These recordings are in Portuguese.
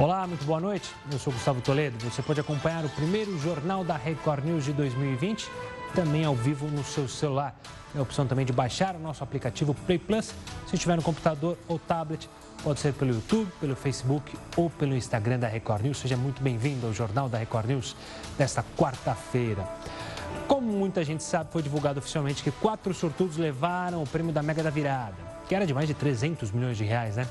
Olá, muito boa noite. Eu sou Gustavo Toledo. Você pode acompanhar o primeiro jornal da Record News de 2020, também ao vivo no seu celular. Tem a opção também de baixar o nosso aplicativo Play Plus, se estiver no computador ou tablet. Pode ser pelo YouTube, pelo Facebook ou pelo Instagram da Record News. Seja muito bem-vindo ao Jornal da Record News desta quarta-feira. Como muita gente sabe, foi divulgado oficialmente que quatro sortudos levaram o prêmio da Mega da Virada, que era de mais de 300 milhões de reais, né?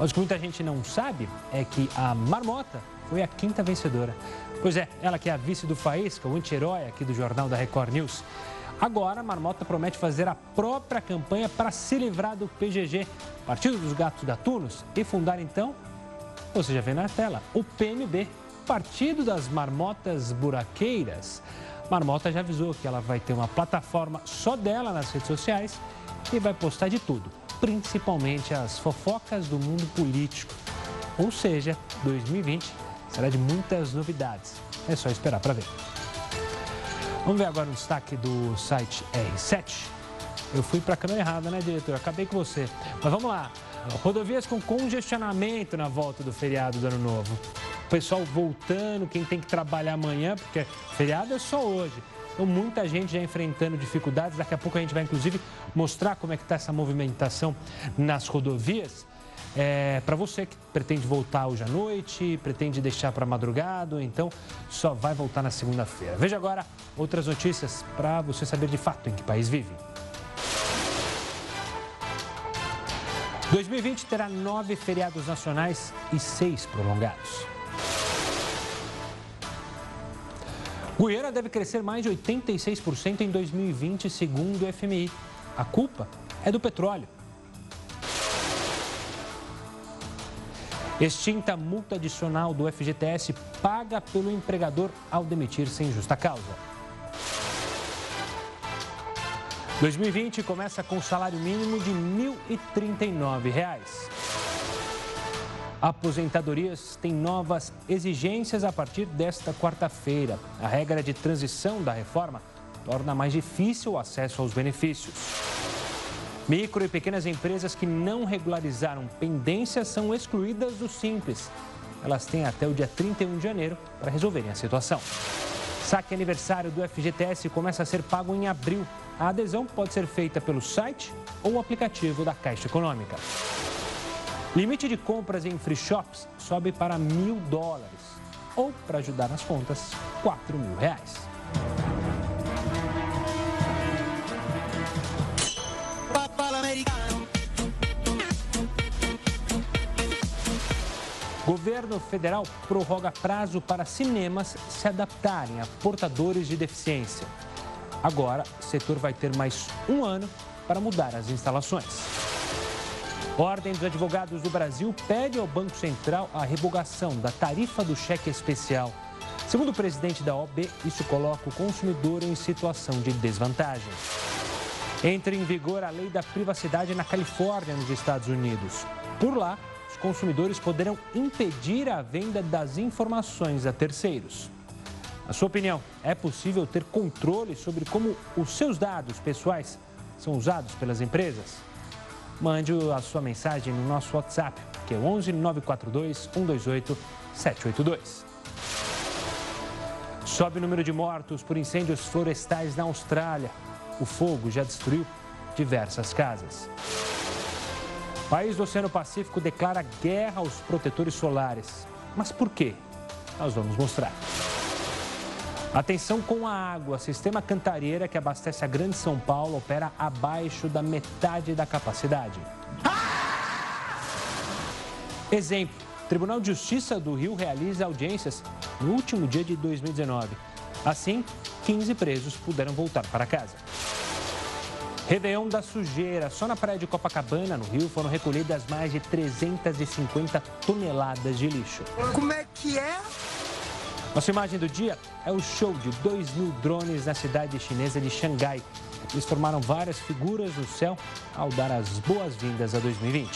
Mas o que muita gente não sabe é que a Marmota foi a quinta vencedora. Pois é, ela que é a vice do Faísca, o anti-herói aqui do Jornal da Record News. Agora, a Marmota promete fazer a própria campanha para se livrar do PGG, Partido dos Gatos Gatunos, e fundar então, você já vê na tela, o PMB, Partido das Marmotas Buraqueiras. Marmota já avisou que ela vai ter uma plataforma só dela nas redes sociais e vai postar de tudo principalmente as fofocas do mundo político. Ou seja, 2020 será de muitas novidades. É só esperar para ver. Vamos ver agora o destaque do site R7. Eu fui para a câmera errada, né, diretor? Acabei com você. Mas vamos lá. Rodovias com congestionamento na volta do feriado do Ano Novo. O pessoal voltando, quem tem que trabalhar amanhã, porque feriado é só hoje. Então, muita gente já enfrentando dificuldades. Daqui a pouco a gente vai, inclusive, mostrar como é que está essa movimentação nas rodovias. É, para você que pretende voltar hoje à noite, pretende deixar para madrugada, então só vai voltar na segunda-feira. Veja agora outras notícias para você saber de fato em que país vive. 2020 terá nove feriados nacionais e seis prolongados. Goiânia deve crescer mais de 86% em 2020, segundo o FMI. A culpa é do petróleo. Extinta multa adicional do FGTS paga pelo empregador ao demitir sem justa causa. 2020 começa com salário mínimo de R$ 1.039 aposentadorias têm novas exigências a partir desta quarta-feira. A regra de transição da reforma torna mais difícil o acesso aos benefícios. Micro e pequenas empresas que não regularizaram pendências são excluídas do Simples. Elas têm até o dia 31 de janeiro para resolverem a situação. Saque aniversário do FGTS começa a ser pago em abril. A adesão pode ser feita pelo site ou aplicativo da Caixa Econômica. Limite de compras em free shops sobe para mil dólares. Ou, para ajudar nas contas, quatro mil reais. Governo federal prorroga prazo para cinemas se adaptarem a portadores de deficiência. Agora, o setor vai ter mais um ano para mudar as instalações. Ordem dos Advogados do Brasil pede ao Banco Central a revogação da tarifa do cheque especial. Segundo o presidente da OB, isso coloca o consumidor em situação de desvantagem. Entra em vigor a lei da privacidade na Califórnia, nos Estados Unidos. Por lá, os consumidores poderão impedir a venda das informações a terceiros. Na sua opinião, é possível ter controle sobre como os seus dados pessoais são usados pelas empresas? Mande a sua mensagem no nosso WhatsApp, que é 11 942 128 782. Sobe o número de mortos por incêndios florestais na Austrália. O fogo já destruiu diversas casas. O país do Oceano Pacífico declara guerra aos protetores solares. Mas por quê? Nós vamos mostrar. Atenção com a água. Sistema Cantareira, que abastece a Grande São Paulo, opera abaixo da metade da capacidade. Exemplo: Tribunal de Justiça do Rio realiza audiências no último dia de 2019. Assim, 15 presos puderam voltar para casa. Réveillon da sujeira. Só na praia de Copacabana, no Rio, foram recolhidas mais de 350 toneladas de lixo. Como é que é? Nossa imagem do dia é o show de 2 mil drones na cidade chinesa de Xangai. Eles formaram várias figuras no céu ao dar as boas-vindas a 2020.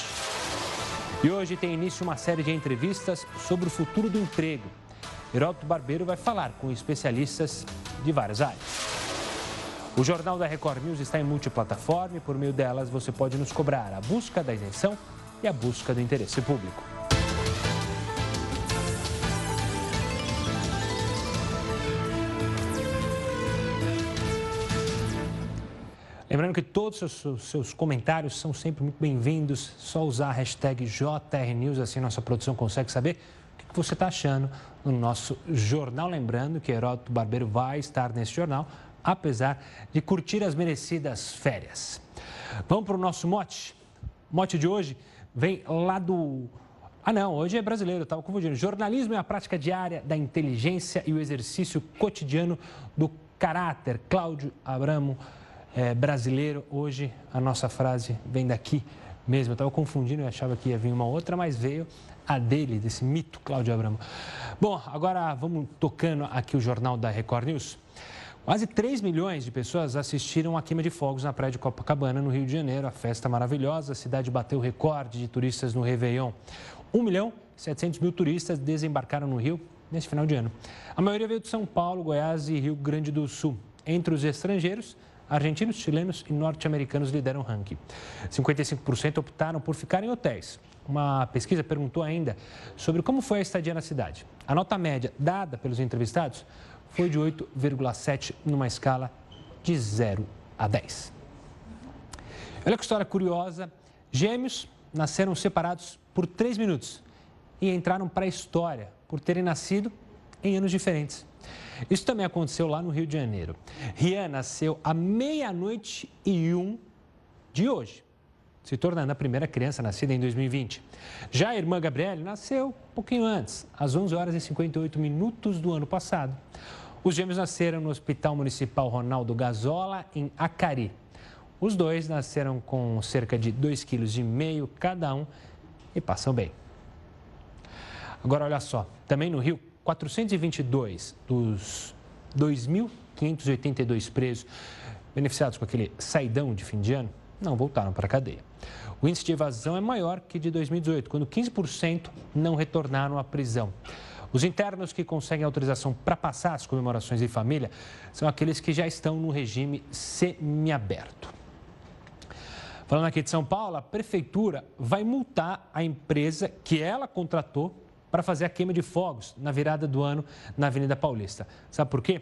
E hoje tem início uma série de entrevistas sobre o futuro do emprego. Heródoto Barbeiro vai falar com especialistas de várias áreas. O Jornal da Record News está em multiplataforma e por meio delas você pode nos cobrar a busca da isenção e a busca do interesse público. Lembrando que todos os seus, comentários são sempre muito bem-vindos. Só usar a hashtag JRNews, assim nossa produção consegue saber o que você está achando no nosso jornal. Lembrando que Heródoto Barbeiro vai estar nesse jornal, apesar de curtir as merecidas férias. Vamos para o nosso mote. Mote de hoje vem lá do. Ah, não, hoje é brasileiro, estava confundindo. Jornalismo é a prática diária da inteligência e o exercício cotidiano do caráter. Cláudio Abramo é, brasileiro. Hoje a nossa frase vem daqui mesmo. Eu estava confundindo, eu achava que ia vir uma outra, mas veio a dele, desse mito Cláudio Abramo. Bom, agora vamos tocando aqui o jornal da Record News. Quase 3 milhões de pessoas assistiram à queima de fogos na praia de Copacabana, no Rio de Janeiro. A festa maravilhosa, a cidade bateu recorde de turistas no Réveillon. 1 milhão e 700 mil turistas desembarcaram no Rio nesse final de ano. A maioria veio de São Paulo, Goiás e Rio Grande do Sul. Entre os estrangeiros, Argentinos, chilenos e norte-americanos lideram o ranking. 55% optaram por ficar em hotéis. Uma pesquisa perguntou ainda sobre como foi a estadia na cidade. A nota média dada pelos entrevistados foi de 8,7 numa escala de 0 a 10. Olha que história curiosa. Gêmeos nasceram separados por 3 minutos e entraram para a história por terem nascido em anos diferentes. Isso também aconteceu lá no Rio de Janeiro. Rian nasceu à meia-noite e um de hoje, se tornando a primeira criança nascida em 2020. Já a irmã Gabriele nasceu um pouquinho antes, às 11 horas e 58 minutos do ano passado. Os gêmeos nasceram no Hospital Municipal Ronaldo Gazola, em Acari. Os dois nasceram com cerca de 2,5 kg cada um e passam bem. Agora, olha só, também no Rio, 422 dos 2.582 presos beneficiados com aquele saidão de fim de ano não voltaram para a cadeia. O índice de evasão é maior que de 2018, quando 15% não retornaram à prisão. Os internos que conseguem autorização para passar as comemorações em família são aqueles que já estão no regime semiaberto. Falando aqui de São Paulo, a prefeitura vai multar a empresa que ela contratou para fazer a queima de fogos na virada do ano na Avenida Paulista. Sabe por quê?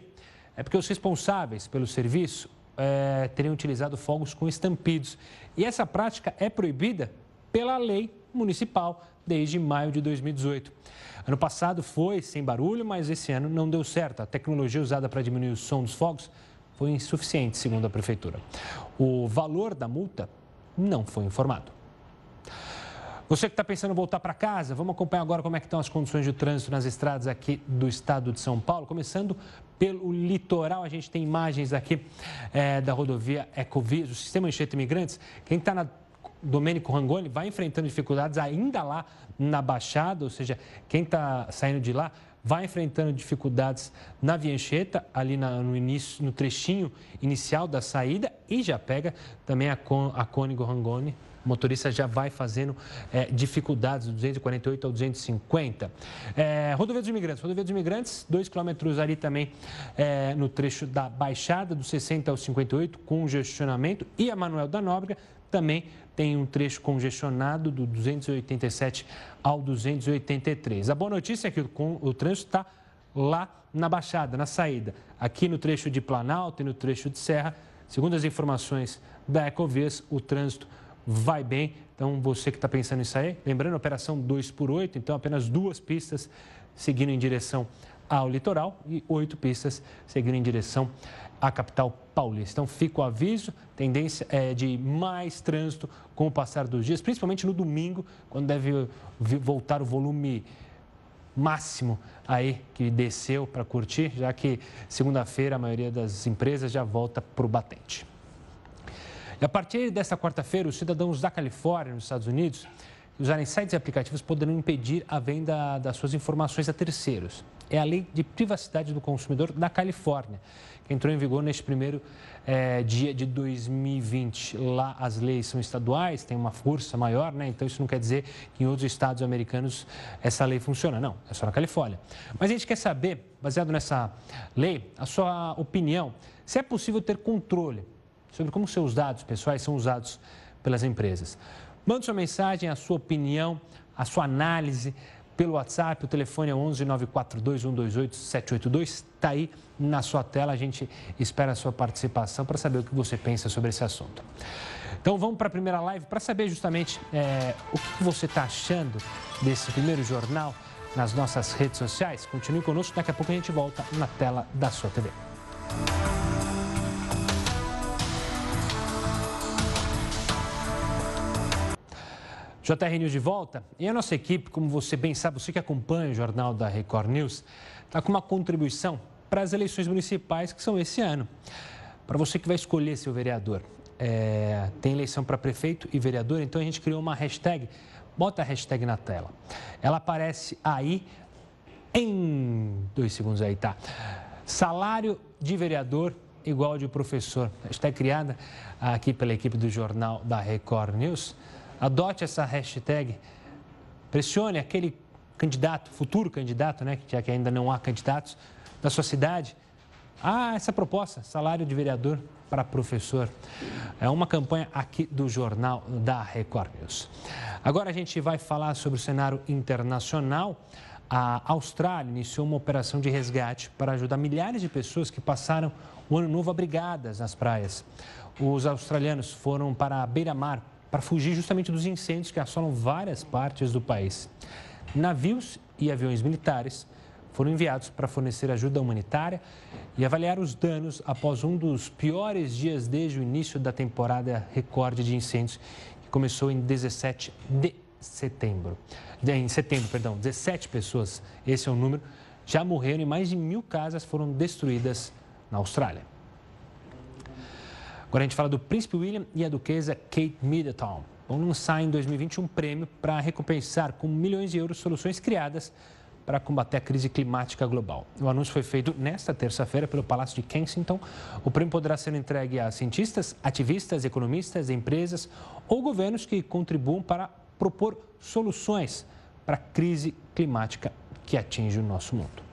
É porque os responsáveis pelo serviço é, teriam utilizado fogos com estampidos. E essa prática é proibida pela lei municipal desde maio de 2018. Ano passado foi sem barulho, mas esse ano não deu certo. A tecnologia usada para diminuir o som dos fogos foi insuficiente, segundo a prefeitura. O valor da multa não foi informado. Você que está pensando em voltar para casa, vamos acompanhar agora como é que estão as condições de trânsito nas estradas aqui do estado de São Paulo. Começando pelo litoral, a gente tem imagens aqui é, da rodovia Ecovias, o sistema Enxerto Imigrantes. Quem está na Domênico Rangoni vai enfrentando dificuldades ainda lá na Baixada, ou seja, quem está saindo de lá vai enfrentando dificuldades na Via ali na, no início, no trechinho inicial da saída e já pega também a, a Cônigo Rangoni o motorista já vai fazendo é, dificuldades do 248 ao 250. É, rodovia dos Imigrantes. Rodovia dos Imigrantes, dois quilômetros ali também é, no trecho da Baixada, do 60 ao 58, congestionamento. E a Manuel da Nóbrega também tem um trecho congestionado do 287 ao 283. A boa notícia é que o, o trânsito está lá na Baixada, na saída. Aqui no trecho de Planalto e no trecho de Serra, segundo as informações da Ecovias, o trânsito vai bem. Então, você que está pensando em sair, lembrando, operação 2 por 8, então apenas duas pistas seguindo em direção ao litoral e oito pistas seguindo em direção à capital paulista. Então, fica o aviso, tendência é de mais trânsito com o passar dos dias, principalmente no domingo, quando deve voltar o volume máximo aí que desceu para curtir, já que segunda-feira a maioria das empresas já volta para o batente. E a partir desta quarta-feira, os cidadãos da Califórnia, nos Estados Unidos, usarem sites e aplicativos poderão impedir a venda das suas informações a terceiros. É a lei de privacidade do consumidor da Califórnia, que entrou em vigor neste primeiro é, dia de 2020. Lá as leis são estaduais, têm uma força maior, né? então isso não quer dizer que em outros estados americanos essa lei funciona. Não, é só na Califórnia. Mas a gente quer saber, baseado nessa lei, a sua opinião, se é possível ter controle sobre como seus dados pessoais são usados pelas empresas. Mande sua mensagem, a sua opinião, a sua análise pelo WhatsApp. O telefone é 11 942 128 782. Está aí na sua tela. A gente espera a sua participação para saber o que você pensa sobre esse assunto. Então vamos para a primeira live para saber justamente é, o que você está achando desse primeiro jornal nas nossas redes sociais. Continue conosco, daqui a pouco a gente volta na tela da sua TV. JR News de volta. E a nossa equipe, como você bem sabe, você que acompanha o jornal da Record News, está com uma contribuição para as eleições municipais que são esse ano. Para você que vai escolher seu vereador. É, tem eleição para prefeito e vereador, então a gente criou uma hashtag. Bota a hashtag na tela. Ela aparece aí em dois segundos aí, tá? Salário de vereador igual de professor. Hashtag criada aqui pela equipe do jornal da Record News. Adote essa hashtag, pressione aquele candidato, futuro candidato, né, já que ainda não há candidatos da sua cidade. Ah, essa proposta, salário de vereador para professor. É uma campanha aqui do jornal da Record News. Agora a gente vai falar sobre o cenário internacional. A Austrália iniciou uma operação de resgate para ajudar milhares de pessoas que passaram o ano novo abrigadas nas praias. Os australianos foram para a beira-mar para fugir justamente dos incêndios que assolam várias partes do país. Navios e aviões militares foram enviados para fornecer ajuda humanitária e avaliar os danos após um dos piores dias desde o início da temporada recorde de incêndios, que começou em 17 de setembro. Em setembro, perdão, 17 pessoas, esse é o número, já morreram e mais de mil casas foram destruídas na Austrália. Agora a gente fala do príncipe William e a duquesa Kate Middleton. Vão lançar em 2020 um prêmio para recompensar com milhões de euros soluções criadas para combater a crise climática global. O anúncio foi feito nesta terça-feira pelo Palácio de Kensington. O prêmio poderá ser entregue a cientistas, ativistas, economistas, empresas ou governos que contribuam para propor soluções para a crise climática que atinge o nosso mundo.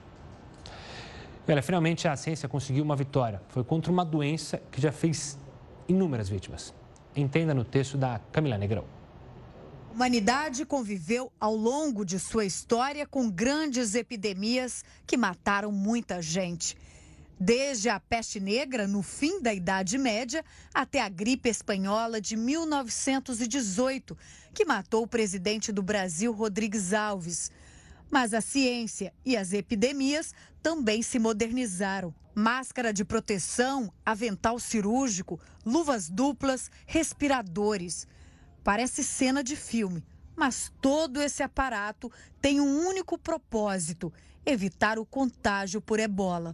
E olha, finalmente a ciência conseguiu uma vitória. Foi contra uma doença que já fez inúmeras vítimas. Entenda no texto da Camila Negrão. A humanidade conviveu ao longo de sua história com grandes epidemias que mataram muita gente. Desde a peste negra, no fim da Idade Média, até a gripe espanhola de 1918, que matou o presidente do Brasil, Rodrigues Alves. Mas a ciência e as epidemias também se modernizaram. Máscara de proteção, avental cirúrgico, luvas duplas, respiradores. Parece cena de filme, mas todo esse aparato tem um único propósito: evitar o contágio por ebola.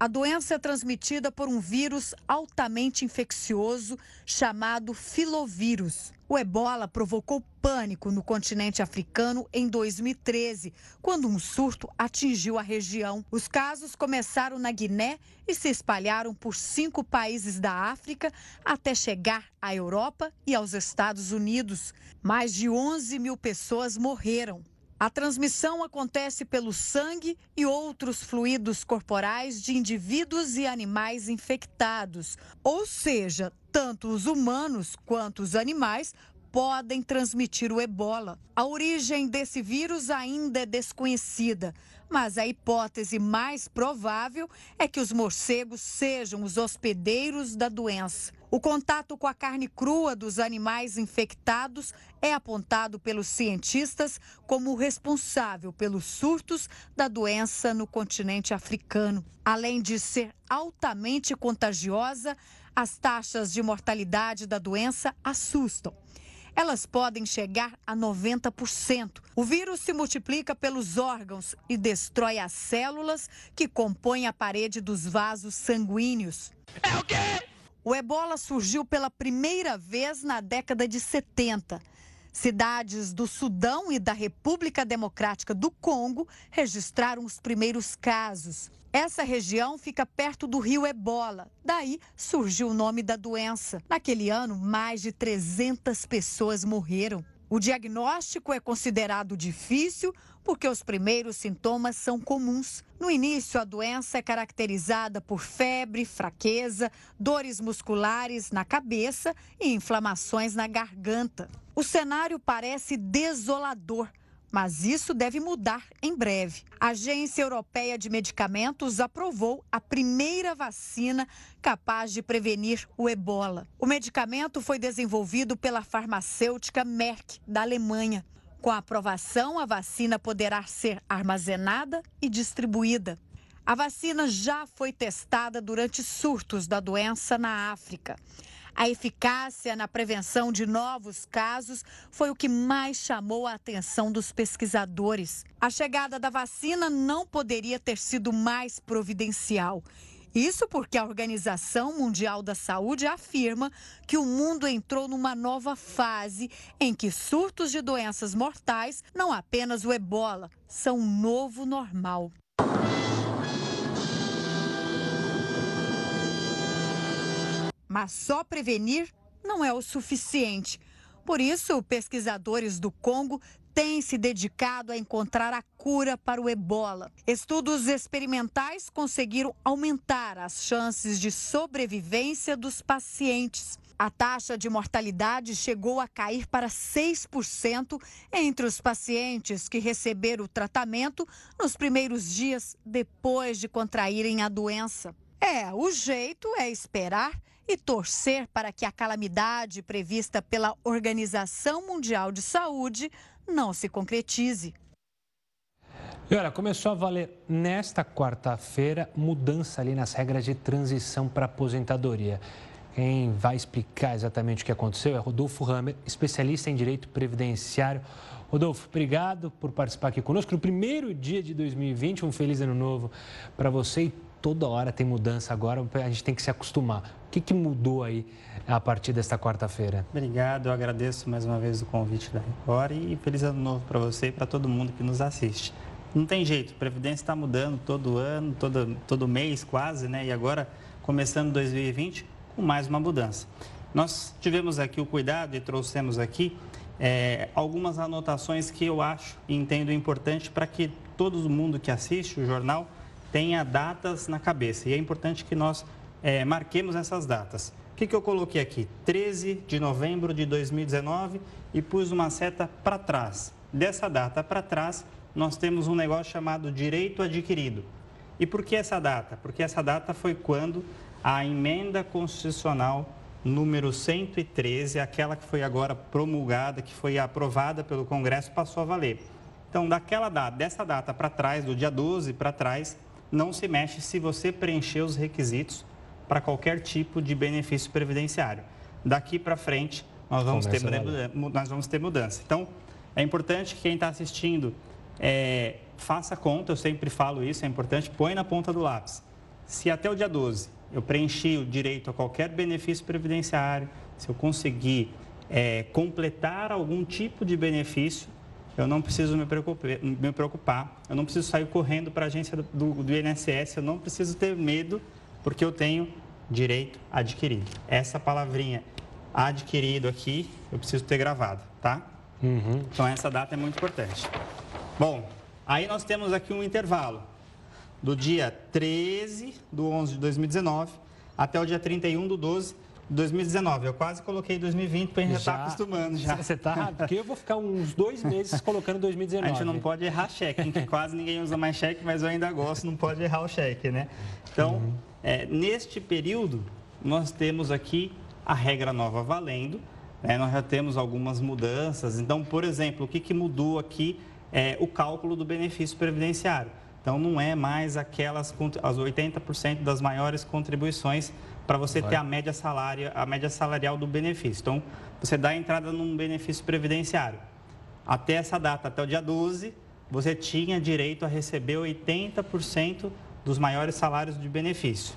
A doença é transmitida por um vírus altamente infeccioso chamado filovírus. O ebola provocou pânico no continente africano em 2013, quando um surto atingiu a região. Os casos começaram na Guiné e se espalharam por cinco países da África até chegar à Europa e aos Estados Unidos. Mais de 11 mil pessoas morreram. A transmissão acontece pelo sangue e outros fluidos corporais de indivíduos e animais infectados. Ou seja, tanto os humanos quanto os animais podem transmitir o ebola. A origem desse vírus ainda é desconhecida, mas a hipótese mais provável é que os morcegos sejam os hospedeiros da doença. O contato com a carne crua dos animais infectados é apontado pelos cientistas como responsável pelos surtos da doença no continente africano. Além de ser altamente contagiosa, as taxas de mortalidade da doença assustam elas podem chegar a 90%. O vírus se multiplica pelos órgãos e destrói as células que compõem a parede dos vasos sanguíneos. É o quê? O ebola surgiu pela primeira vez na década de 70. Cidades do Sudão e da República Democrática do Congo registraram os primeiros casos. Essa região fica perto do rio Ebola. Daí surgiu o nome da doença. Naquele ano, mais de 300 pessoas morreram. O diagnóstico é considerado difícil porque os primeiros sintomas são comuns. No início, a doença é caracterizada por febre, fraqueza, dores musculares na cabeça e inflamações na garganta. O cenário parece desolador mas isso deve mudar em breve. A Agência Europeia de Medicamentos aprovou a primeira vacina capaz de prevenir o ebola. O medicamento foi desenvolvido pela farmacêutica Merck, da Alemanha. Com a aprovação, a vacina poderá ser armazenada e distribuída. A vacina já foi testada durante surtos da doença na África. A eficácia na prevenção de novos casos foi o que mais chamou a atenção dos pesquisadores. A chegada da vacina não poderia ter sido mais providencial. Isso porque a Organização Mundial da Saúde afirma que o mundo entrou numa nova fase em que surtos de doenças mortais, não apenas o ebola, são um novo normal. Mas só prevenir não é o suficiente. Por isso, pesquisadores do Congo têm se dedicado a encontrar a cura para o ebola. Estudos experimentais conseguiram aumentar as chances de sobrevivência dos pacientes. A taxa de mortalidade chegou a cair para 6% entre os pacientes que receberam o tratamento nos primeiros dias depois de contraírem a doença. É, o jeito é esperar e torcer para que a calamidade prevista pela Organização Mundial de Saúde não se concretize. E olha, começou a valer nesta quarta-feira mudança ali nas regras de transição para aposentadoria. Quem vai explicar exatamente o que aconteceu é Rodolfo Hammer, especialista em direito previdenciário. Rodolfo, obrigado por participar aqui conosco no primeiro dia de 2020. Um feliz ano novo para você e toda hora tem mudança agora, a gente tem que se acostumar. O que, que mudou aí a partir desta quarta-feira? Obrigado, eu agradeço mais uma vez o convite da Record e feliz ano novo para você e para todo mundo que nos assiste. Não tem jeito, Previdência está mudando todo ano, todo, todo mês quase, né? E agora, começando 2020, com mais uma mudança. Nós tivemos aqui o cuidado e trouxemos aqui é, algumas anotações que eu acho e entendo importante para que todo mundo que assiste o jornal tenha datas na cabeça. E é importante que nós é, marquemos essas datas. O que, que eu coloquei aqui? 13 de novembro de 2019 e pus uma seta para trás. Dessa data para trás, nós temos um negócio chamado direito adquirido. E por que essa data? Porque essa data foi quando a emenda constitucional número 113, aquela que foi agora promulgada, que foi aprovada pelo Congresso, passou a valer. Então, daquela data, dessa data para trás, do dia 12 para trás, não se mexe se você preencher os requisitos para qualquer tipo de benefício previdenciário. Daqui para frente, nós vamos, ter, nós vamos ter mudança. Então, é importante que quem está assistindo é, faça conta, eu sempre falo isso, é importante, põe na ponta do lápis. Se até o dia 12 eu preenchi o direito a qualquer benefício previdenciário, se eu conseguir é, completar algum tipo de benefício, eu não preciso me preocupar, me preocupar eu não preciso sair correndo para a agência do, do INSS, eu não preciso ter medo, porque eu tenho direito adquirido. Essa palavrinha adquirido aqui, eu preciso ter gravado, tá? Uhum. Então, essa data é muito importante. Bom, aí nós temos aqui um intervalo do dia 13 do 11 de 2019 até o dia 31 do 12 2019. Eu quase coloquei 2020 para a gente já estar acostumando já. Você está? Porque eu vou ficar uns dois meses colocando 2019. A gente não pode errar cheque, que quase ninguém usa mais cheque, mas eu ainda gosto, não pode errar o cheque, né? Então, uhum. é, neste período, nós temos aqui a regra nova valendo, né? nós já temos algumas mudanças. Então, por exemplo, o que, que mudou aqui é o cálculo do benefício previdenciário. Então, não é mais aquelas as 80% das maiores contribuições para você Vai. ter a média, salária, a média salarial do benefício. Então, você dá a entrada num benefício previdenciário. Até essa data, até o dia 12, você tinha direito a receber 80% dos maiores salários de benefício.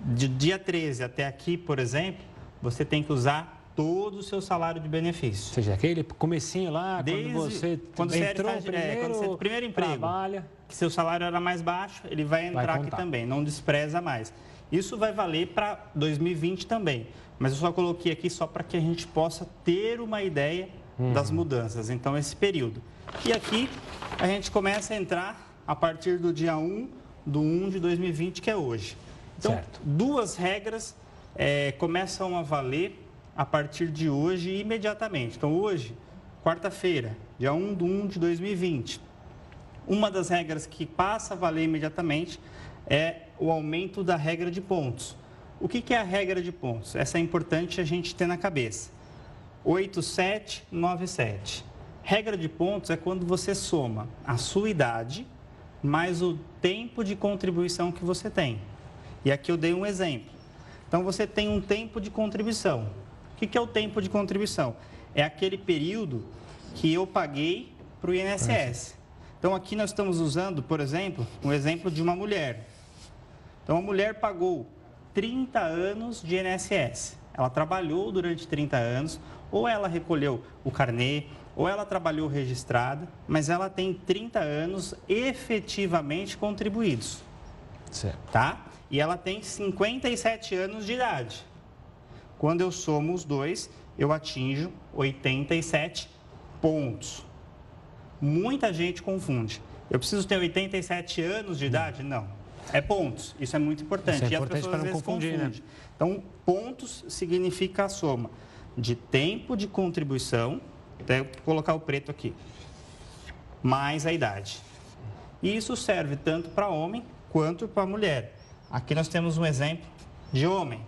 De dia 13 até aqui, por exemplo, você tem que usar todo o seu salário de benefício. Ou seja, aquele comecinho lá, Desde, quando você quando entrou você primeiro, é, quando você primeiro emprego, trabalha, que seu salário era mais baixo, ele vai entrar vai aqui também, não despreza mais. Isso vai valer para 2020 também. Mas eu só coloquei aqui só para que a gente possa ter uma ideia uhum. das mudanças, então esse período. E aqui a gente começa a entrar a partir do dia 1 do 1 de 2020, que é hoje. Então, certo. duas regras é, começam a valer a partir de hoje imediatamente. Então, hoje, quarta-feira, dia 1 de 1 de 2020, uma das regras que passa a valer imediatamente é o aumento da regra de pontos. O que, que é a regra de pontos? Essa é importante a gente ter na cabeça. 8797. Regra de pontos é quando você soma a sua idade mais o tempo de contribuição que você tem. E aqui eu dei um exemplo. Então, você tem um tempo de contribuição. O que é o tempo de contribuição? É aquele período que eu paguei para o INSS. Então, aqui nós estamos usando, por exemplo, um exemplo de uma mulher. Então, a mulher pagou 30 anos de INSS. Ela trabalhou durante 30 anos, ou ela recolheu o carnê, ou ela trabalhou registrada, mas ela tem 30 anos efetivamente contribuídos. Certo. Tá? E ela tem 57 anos de idade. Quando eu somo os dois, eu atinjo 87 pontos. Muita gente confunde. Eu preciso ter 87 anos de idade? Não. É pontos. Isso é muito importante. Isso é importante e as pessoas às vezes confundir, confundem. Né? Então, pontos significa a soma de tempo de contribuição, até colocar o preto aqui, mais a idade. E isso serve tanto para homem quanto para mulher. Aqui nós temos um exemplo de homem.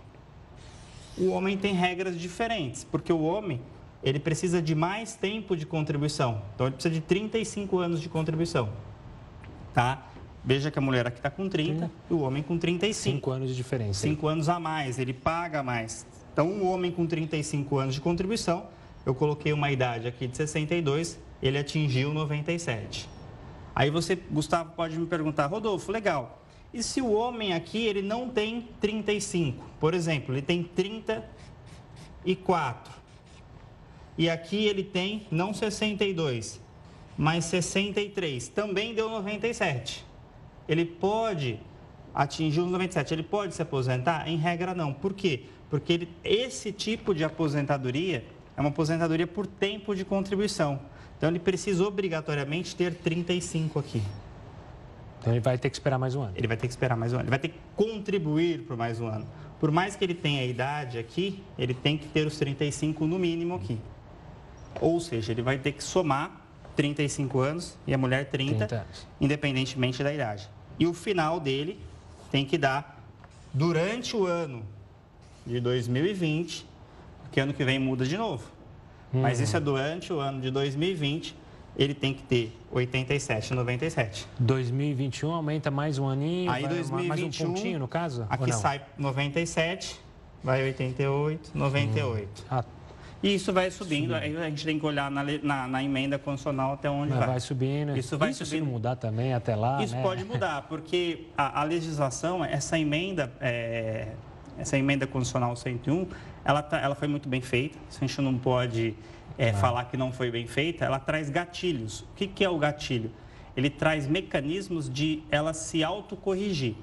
O homem tem regras diferentes, porque o homem ele precisa de mais tempo de contribuição. Então ele precisa de 35 anos de contribuição. Tá? Veja que a mulher aqui está com 30 Sim. e o homem com 35. 5 anos de diferença. 5 anos a mais, ele paga mais. Então, um homem com 35 anos de contribuição, eu coloquei uma idade aqui de 62, ele atingiu 97. Aí você, Gustavo, pode me perguntar, Rodolfo, legal, e se o homem aqui, ele não tem 35? Por exemplo, ele tem 34. E aqui ele tem, não 62, mas 63. Também deu 97. Ele pode atingir os 97. Ele pode se aposentar? Em regra, não. Por quê? Porque ele, esse tipo de aposentadoria é uma aposentadoria por tempo de contribuição. Então, ele precisa obrigatoriamente ter 35 aqui. Então ele vai ter que esperar mais um ano. Ele vai ter que esperar mais um ano. Ele vai ter que contribuir por mais um ano. Por mais que ele tenha a idade aqui, ele tem que ter os 35 no mínimo aqui. Ou seja, ele vai ter que somar 35 anos e a mulher 30, 30 independentemente da idade. E o final dele tem que dar durante o ano de 2020, porque ano que vem muda de novo. Uhum. Mas isso é durante o ano de 2020 ele tem que ter 87, 97. 2021 aumenta mais um aninho, Aí 2021, mais um pontinho no caso? Aqui sai 97, vai 88, 98. Hum. Ah. E isso vai subindo, aí a gente tem que olhar na, na, na emenda constitucional até onde vai. Vai subindo. Isso vai isso subindo. mudar também até lá, Isso né? pode mudar, porque a, a legislação, essa emenda, é, essa emenda constitucional 101, ela, tá, ela foi muito bem feita, a gente não pode é, ah. falar que não foi bem feita, ela traz gatilhos. O que, que é o gatilho? Ele traz mecanismos de ela se autocorrigir.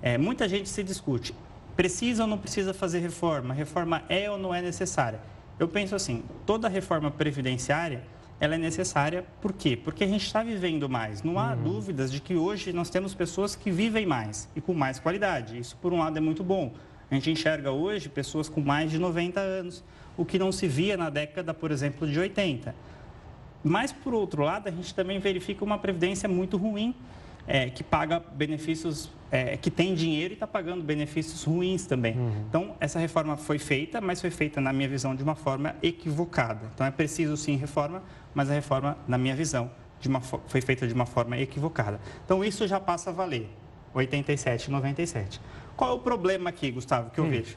É, muita gente se discute, precisa ou não precisa fazer reforma? Reforma é ou não é necessária? Eu penso assim, toda reforma previdenciária, ela é necessária por quê? Porque a gente está vivendo mais. Não há uhum. dúvidas de que hoje nós temos pessoas que vivem mais e com mais qualidade. Isso, por um lado, é muito bom. A gente enxerga hoje pessoas com mais de 90 anos, o que não se via na década, por exemplo, de 80. Mas, por outro lado, a gente também verifica uma previdência muito ruim, é, que paga benefícios, é, que tem dinheiro e está pagando benefícios ruins também. Uhum. Então, essa reforma foi feita, mas foi feita, na minha visão, de uma forma equivocada. Então, é preciso sim reforma, mas a reforma, na minha visão, uma, foi feita de uma forma equivocada. Então, isso já passa a valer, 87 e 97. Qual é o problema aqui, Gustavo, que eu hum. vejo?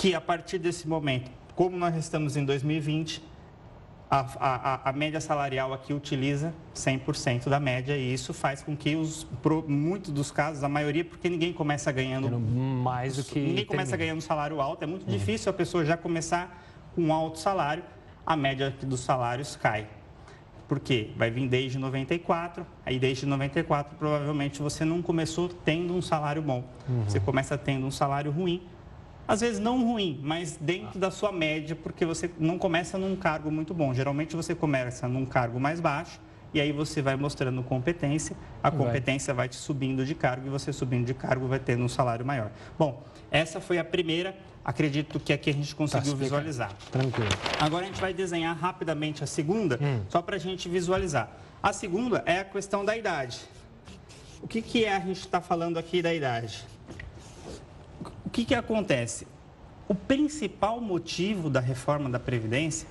que a partir desse momento, como nós estamos em 2020, a, a, a média salarial aqui utiliza 100% da média e isso faz com que os muitos dos casos, a maioria, porque ninguém começa ganhando mais do que ninguém começa termina. ganhando salário alto, é muito uhum. difícil a pessoa já começar com um alto salário, a média dos salários cai. Por quê? Vai vir desde 94, aí desde 94 provavelmente você não começou tendo um salário bom. Uhum. Você começa tendo um salário ruim, às vezes não ruim, mas dentro da sua média, porque você não começa num cargo muito bom. Geralmente você começa num cargo mais baixo e aí você vai mostrando competência, a competência vai. vai te subindo de cargo e você subindo de cargo vai tendo um salário maior. Bom, essa foi a primeira, acredito que aqui a gente conseguiu tá, visualizar. Tranquilo. Agora a gente vai desenhar rapidamente a segunda, hum. só para a gente visualizar. A segunda é a questão da idade. O que, que é a gente está falando aqui da idade? O que, que acontece? O principal motivo da reforma da Previdência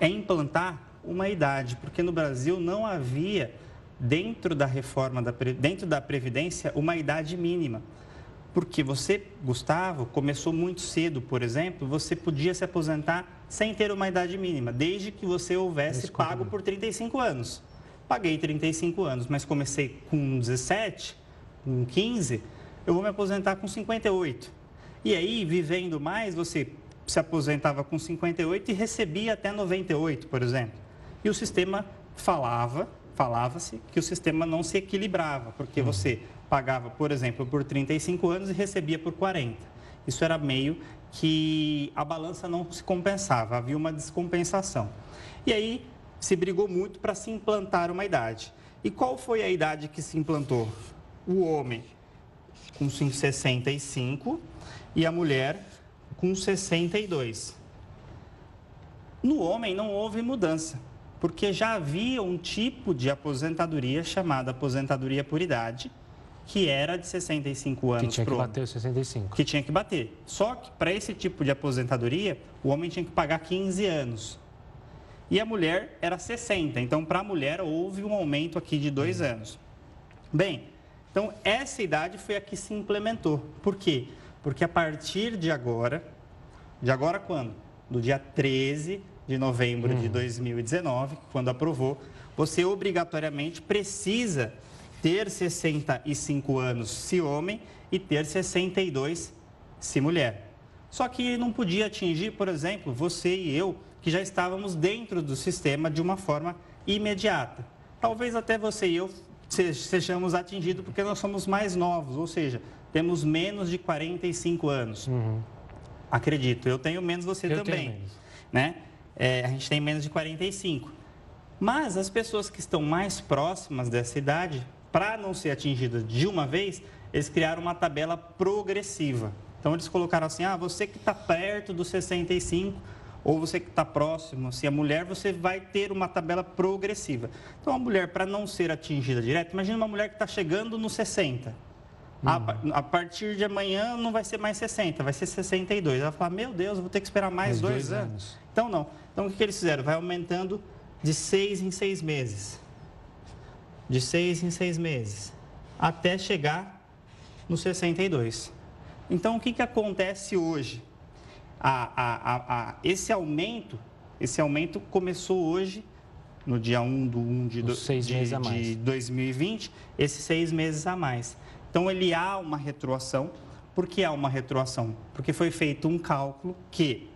é implantar uma idade, porque no Brasil não havia, dentro da reforma, da, dentro da Previdência, uma idade mínima. Porque você, Gustavo, começou muito cedo, por exemplo, você podia se aposentar sem ter uma idade mínima, desde que você houvesse pago por 35 anos. Paguei 35 anos, mas comecei com 17, com 15, eu vou me aposentar com 58. E aí, vivendo mais, você se aposentava com 58 e recebia até 98, por exemplo. E o sistema falava, falava-se que o sistema não se equilibrava, porque uhum. você pagava, por exemplo, por 35 anos e recebia por 40. Isso era meio que a balança não se compensava, havia uma descompensação. E aí se brigou muito para se implantar uma idade. E qual foi a idade que se implantou? O homem com 65 e a mulher com 62. No homem não houve mudança, porque já havia um tipo de aposentadoria chamada aposentadoria por idade, que era de 65 anos. Que tinha que bater os 65. Que tinha que bater. Só que para esse tipo de aposentadoria, o homem tinha que pagar 15 anos. E a mulher era 60. Então, para a mulher, houve um aumento aqui de dois uhum. anos. Bem, então essa idade foi a que se implementou. Por quê? Porque a partir de agora, de agora quando? Do dia 13 de novembro de 2019, uhum. quando aprovou, você obrigatoriamente precisa ter 65 anos se homem e ter 62 se mulher. Só que não podia atingir, por exemplo, você e eu, que já estávamos dentro do sistema de uma forma imediata. Talvez até você e eu sejamos atingidos porque nós somos mais novos, ou seja, temos menos de 45 anos. Uhum. Acredito, eu tenho menos, você eu também. Menos. Né? É, a gente tem menos de 45. Mas as pessoas que estão mais próximas dessa idade, para não ser atingidas de uma vez, eles criaram uma tabela progressiva. Então eles colocaram assim: ah, você que está perto dos 65 ou você que está próximo, se é mulher, você vai ter uma tabela progressiva. Então a mulher, para não ser atingida direto, imagina uma mulher que está chegando nos 60 a, uhum. a, partir de amanhã não vai ser mais 60, vai ser 62. Ela fala, meu Deus, eu vou ter que esperar mais, dois, dois anos. anos. Então, não. Então, o que, que eles fizeram? Vai aumentando de seis em seis meses. De seis em seis meses. Até chegar no 62. Então, o que, que acontece hoje? A, a, a, esse aumento, esse aumento começou hoje, no dia 1 do 1 de, do, de, de 2020, esses seis meses a mais. Então, ele há uma retroação. Por que há uma retroação? Porque foi feito um cálculo que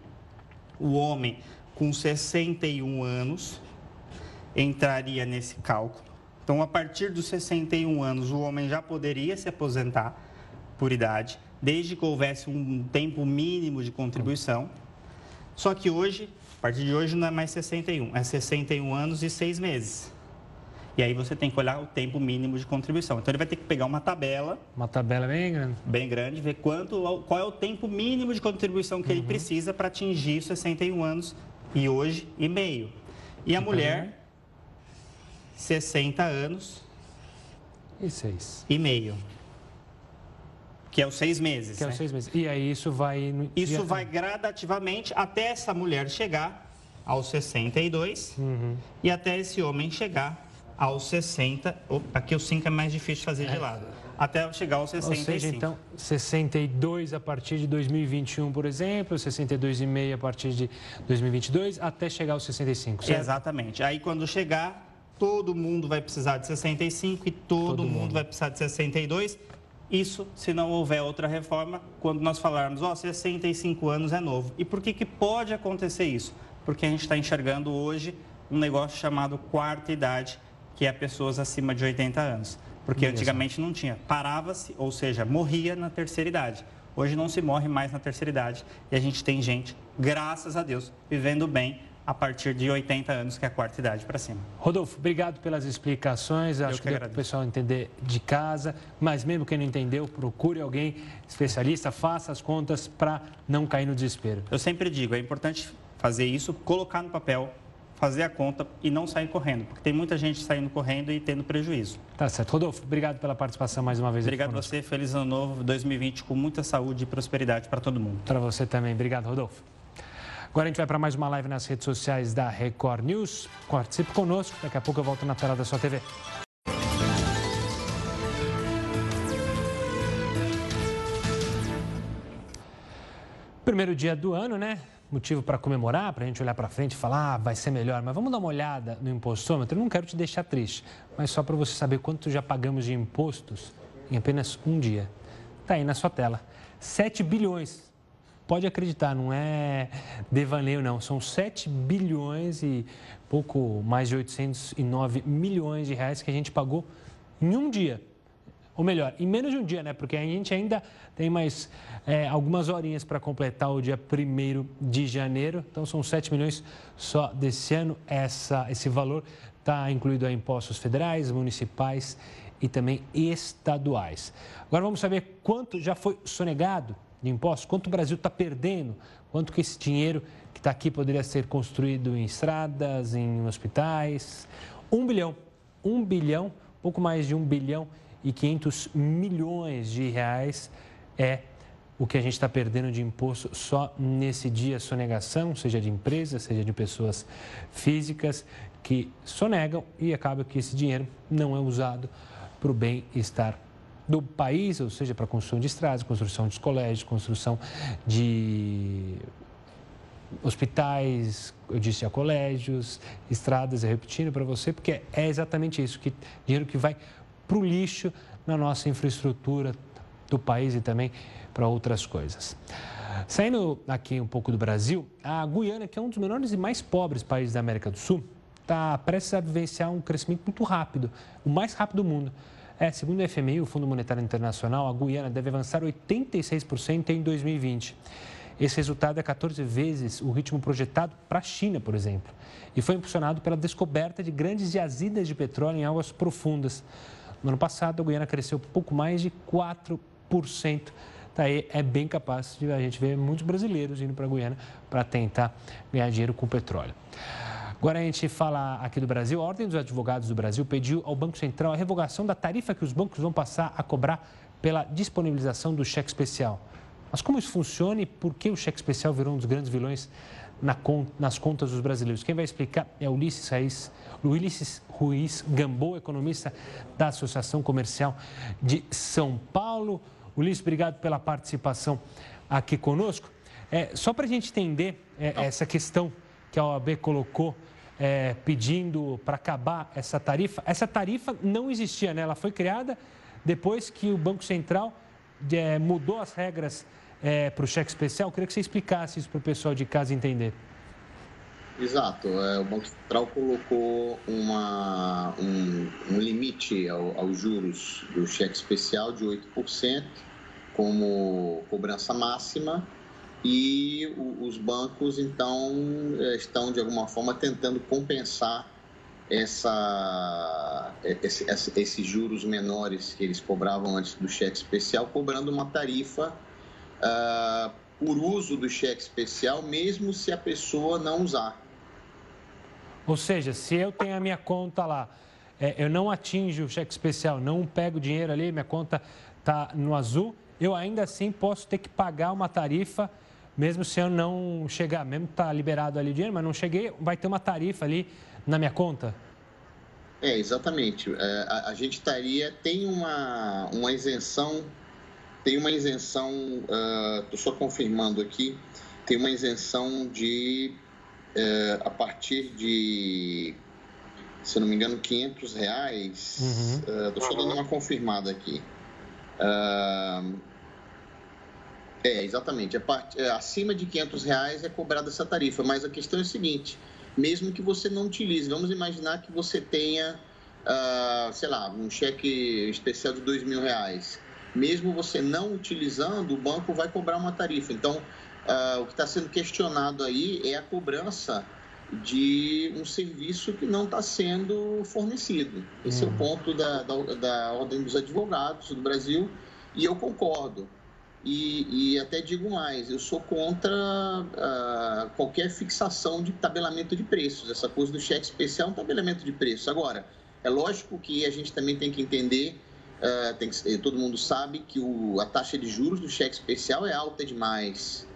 o homem com 61 anos entraria nesse cálculo. Então, a partir dos 61 anos, o homem já poderia se aposentar por idade, desde que houvesse um tempo mínimo de contribuição. Só que hoje, a partir de hoje, não é mais 61, é 61 anos e 6 meses. E aí você tem que olhar o tempo mínimo de contribuição. Então ele vai ter que pegar uma tabela. Uma tabela bem grande. Bem grande, ver quanto, qual é o tempo mínimo de contribuição que uhum. ele precisa para atingir os 61 anos e hoje e meio. E a mulher, 60 anos. E seis. E meio. Que é os seis meses. Que né? é os seis meses. E aí isso vai. Isso vai gradativamente até essa mulher chegar aos 62 uhum. e até esse homem chegar aos 60. Aqui o 5 é mais difícil de fazer de é. lado. Até chegar aos 65. Ou seja, então, 62 a partir de 2021, por exemplo, 62,5 a partir de 2022, até chegar aos 65, certo? Exatamente. Aí, quando chegar, todo mundo vai precisar de 65 e todo, todo mundo, mundo vai precisar de 62. Isso se não houver outra reforma, quando nós falarmos, ó, oh, 65 anos é novo. E por que, que pode acontecer isso? Porque a gente está enxergando hoje um negócio chamado quarta idade, que é pessoas acima de 80 anos. Porque antigamente não tinha. Parava-se, ou seja, morria na terceira idade. Hoje não se morre mais na terceira idade e a gente tem gente, graças a Deus, vivendo bem a partir de 80 anos, que é a quarta idade para cima. Rodolfo, obrigado pelas explicações. Acho que, que para o pessoal entender de casa. Mas mesmo quem não entendeu, procure alguém especialista, faça as contas para não cair no desespero. Eu sempre digo, é importante fazer isso, colocar no papel, fazer a conta e não sair correndo, porque tem muita gente saindo correndo e tendo prejuízo. Tá certo. Rodolfo, obrigado pela participação mais uma vez. Obrigado a você, feliz ano novo 2020 com muita saúde e prosperidade para todo mundo. Para você também. Obrigado, Rodolfo. Agora a gente vai para mais uma live nas redes sociais da Record News. Participe conosco, daqui a pouco eu volto na tela da sua TV. Primeiro dia do ano, né? Motivo para comemorar, para a gente olhar para frente e falar, ah, vai ser melhor. Mas vamos dar uma olhada no impostômetro. Eu não quero te deixar triste, mas só para você saber quanto já pagamos de impostos em apenas um dia. Está aí na sua tela. 7 bilhões pode acreditar, não é devaneio, não. São 7 bilhões e pouco mais de 809 milhões de reais que a gente pagou em um dia. Ou melhor, em menos de um dia, né? Porque a gente ainda tem mais é, algumas horinhas para completar o dia 1 de janeiro. Então, são 7 milhões só desse ano. Essa, esse valor está incluído a impostos federais, municipais e também estaduais. Agora, vamos saber quanto já foi sonegado de impostos, quanto o Brasil está perdendo, quanto que esse dinheiro que está aqui poderia ser construído em estradas, em hospitais. Um bilhão, um bilhão, pouco mais de um bilhão e 500 milhões de reais é o que a gente está perdendo de imposto só nesse dia. Sonegação, seja de empresas, seja de pessoas físicas que sonegam e acaba que esse dinheiro não é usado para o bem-estar do país, ou seja, para construção de estradas, construção de colégios, construção de hospitais, eu disse a colégios, estradas, eu repetindo para você, porque é exatamente isso, que dinheiro que vai para o lixo na nossa infraestrutura do país e também para outras coisas. Saindo aqui um pouco do Brasil, a Guiana, que é um dos menores e mais pobres países da América do Sul, está prestes a vivenciar um crescimento muito rápido, o mais rápido do mundo. É, segundo o FMI, o Fundo Monetário Internacional, a Guiana deve avançar 86% em 2020. Esse resultado é 14 vezes o ritmo projetado para a China, por exemplo, e foi impulsionado pela descoberta de grandes jazidas de petróleo em águas profundas. No ano passado, a Guiana cresceu pouco mais de 4%. Daí é bem capaz de a gente ver muitos brasileiros indo para a Guiana para tentar ganhar dinheiro com petróleo. Agora a gente fala aqui do Brasil. A Ordem dos Advogados do Brasil pediu ao Banco Central a revogação da tarifa que os bancos vão passar a cobrar pela disponibilização do cheque especial. Mas como isso funciona e por que o cheque especial virou um dos grandes vilões nas contas dos brasileiros? Quem vai explicar é Ulisses Raiz, Ulisses Ruiz Gambô, economista da Associação Comercial de São Paulo. Ulisses, obrigado pela participação aqui conosco. É, só para a gente entender é, essa questão que a OAB colocou é, pedindo para acabar essa tarifa. Essa tarifa não existia, né? Ela foi criada depois que o Banco Central é, mudou as regras é, para o cheque especial. Eu queria que você explicasse isso para o pessoal de casa entender. Exato. É, o Banco Central colocou uma, um, um limite ao, aos juros do cheque especial de 8% como cobrança máxima e os bancos então eh, estão de alguma forma tentando compensar essa, eh, esse, esses juros menores que eles cobravam antes do cheque especial, cobrando uma tarifa uh, por uso do cheque especial, mesmo se a pessoa não usar. Ou seja, se eu tenho a minha conta lá, é, eu não atinjo o cheque especial, não pego dinheiro ali, minha conta está no azul, eu ainda assim posso ter que pagar uma tarifa mesmo se eu não chegar, mesmo tá liberado ali o dinheiro, mas não cheguei, vai ter uma tarifa ali na minha conta? É, exatamente. É, a, a, gente estaria, tem uma, uma isenção, tem uma isenção, estou uh, só confirmando aqui, tem uma isenção de, uh, a partir de, se não me engano, 500 reais, estou uhum. uh, só dando uma confirmada aqui. Uh, é, exatamente. A part... É, acima de 500 reais é cobrada essa tarifa, mas a questão é a seguinte: mesmo que você não utilize, vamos imaginar que você tenha, sei lá, um cheque especial de dois mil reais. Mesmo você não utilizando, o banco vai cobrar uma tarifa. Então, uh, o que está sendo questionado aí é a cobrança de um serviço que não está sendo fornecido. Esse hum. é o hum. ponto da, da, da Ordem dos Advogados do Brasil e eu concordo. E, e, até digo mais, eu sou contra uh, qualquer fixação de tabelamento de preços. Essa coisa do cheque especial é um tabelamento de preços. Agora, é lógico que a gente também tem que entender, uh, tem que, todo mundo sabe que o, a taxa de juros do cheque especial é alta demais.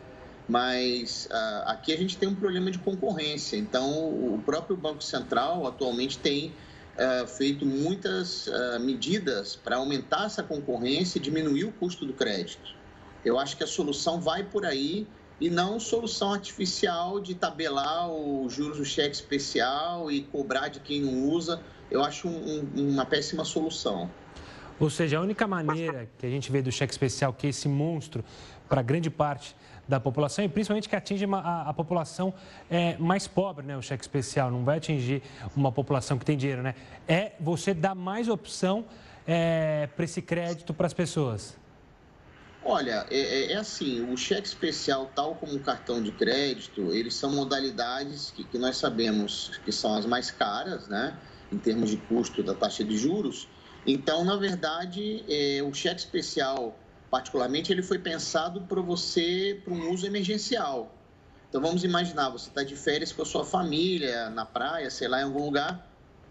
Mas uh, aqui a gente tem um problema de concorrência. Então, o próprio Banco Central atualmente tem feito muitas medidas para aumentar essa concorrência e diminuir o custo do crédito. Eu acho que a solução vai por aí e não solução artificial de tabelar os juros do cheque especial e cobrar de quem não usa. Eu acho um, uma péssima solução. Ou seja, a única maneira que a gente vê do cheque especial que é esse monstro para grande parte da população e principalmente que atinge a, a população é, mais pobre, né? O cheque especial não vai atingir uma população que tem dinheiro, né? É você dar mais opção é, para esse crédito para as pessoas. Olha, é, é, é, assim, o cheque especial, tal como o cartão de crédito, eles são modalidades que, que nós sabemos que são as mais caras, né, em termos de custo da taxa de juros. Então, na verdade, é, o cheque especial, particularmente, ele foi pensado para você, para um uso emergencial. Então, vamos imaginar, você está de férias com a sua família, na praia, sei lá, em algum lugar,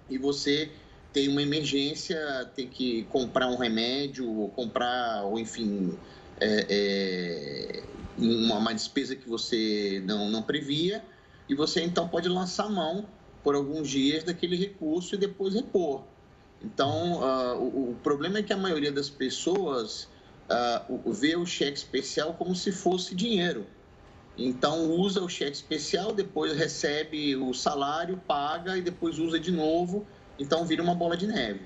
e você tem uma emergência, tem que comprar um remédio, ou comprar, ou enfim, é, é, uma, uma, despesa que você não, não previa e você então pode lançar mão por alguns dias daquele recurso e depois repor. Então, uh, o, o, problema é que a maioria das pessoas uh, vê o cheque especial como se fosse dinheiro. Então, usa o cheque especial, depois recebe o salário, paga e depois usa de novo. Então, vira uma bola de neve.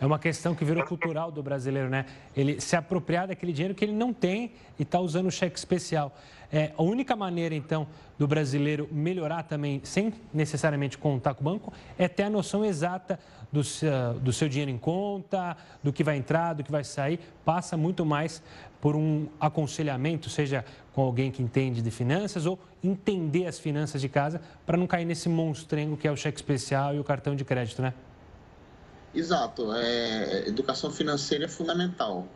É uma questão que virou cultural do brasileiro, né? Ele se apropriar daquele dinheiro que ele não tem e está usando o cheque especial. É, a única maneira, então, do brasileiro melhorar também, sem necessariamente contar com o banco, é ter a noção exata do seu, do seu dinheiro em conta, do que vai entrar, do que vai sair. Passa muito mais por um aconselhamento, seja com alguém que entende de finanças ou entender as finanças de casa, para não cair nesse monstrengo que é o cheque especial e o cartão de crédito, né? Exato. É, educação financeira é fundamental.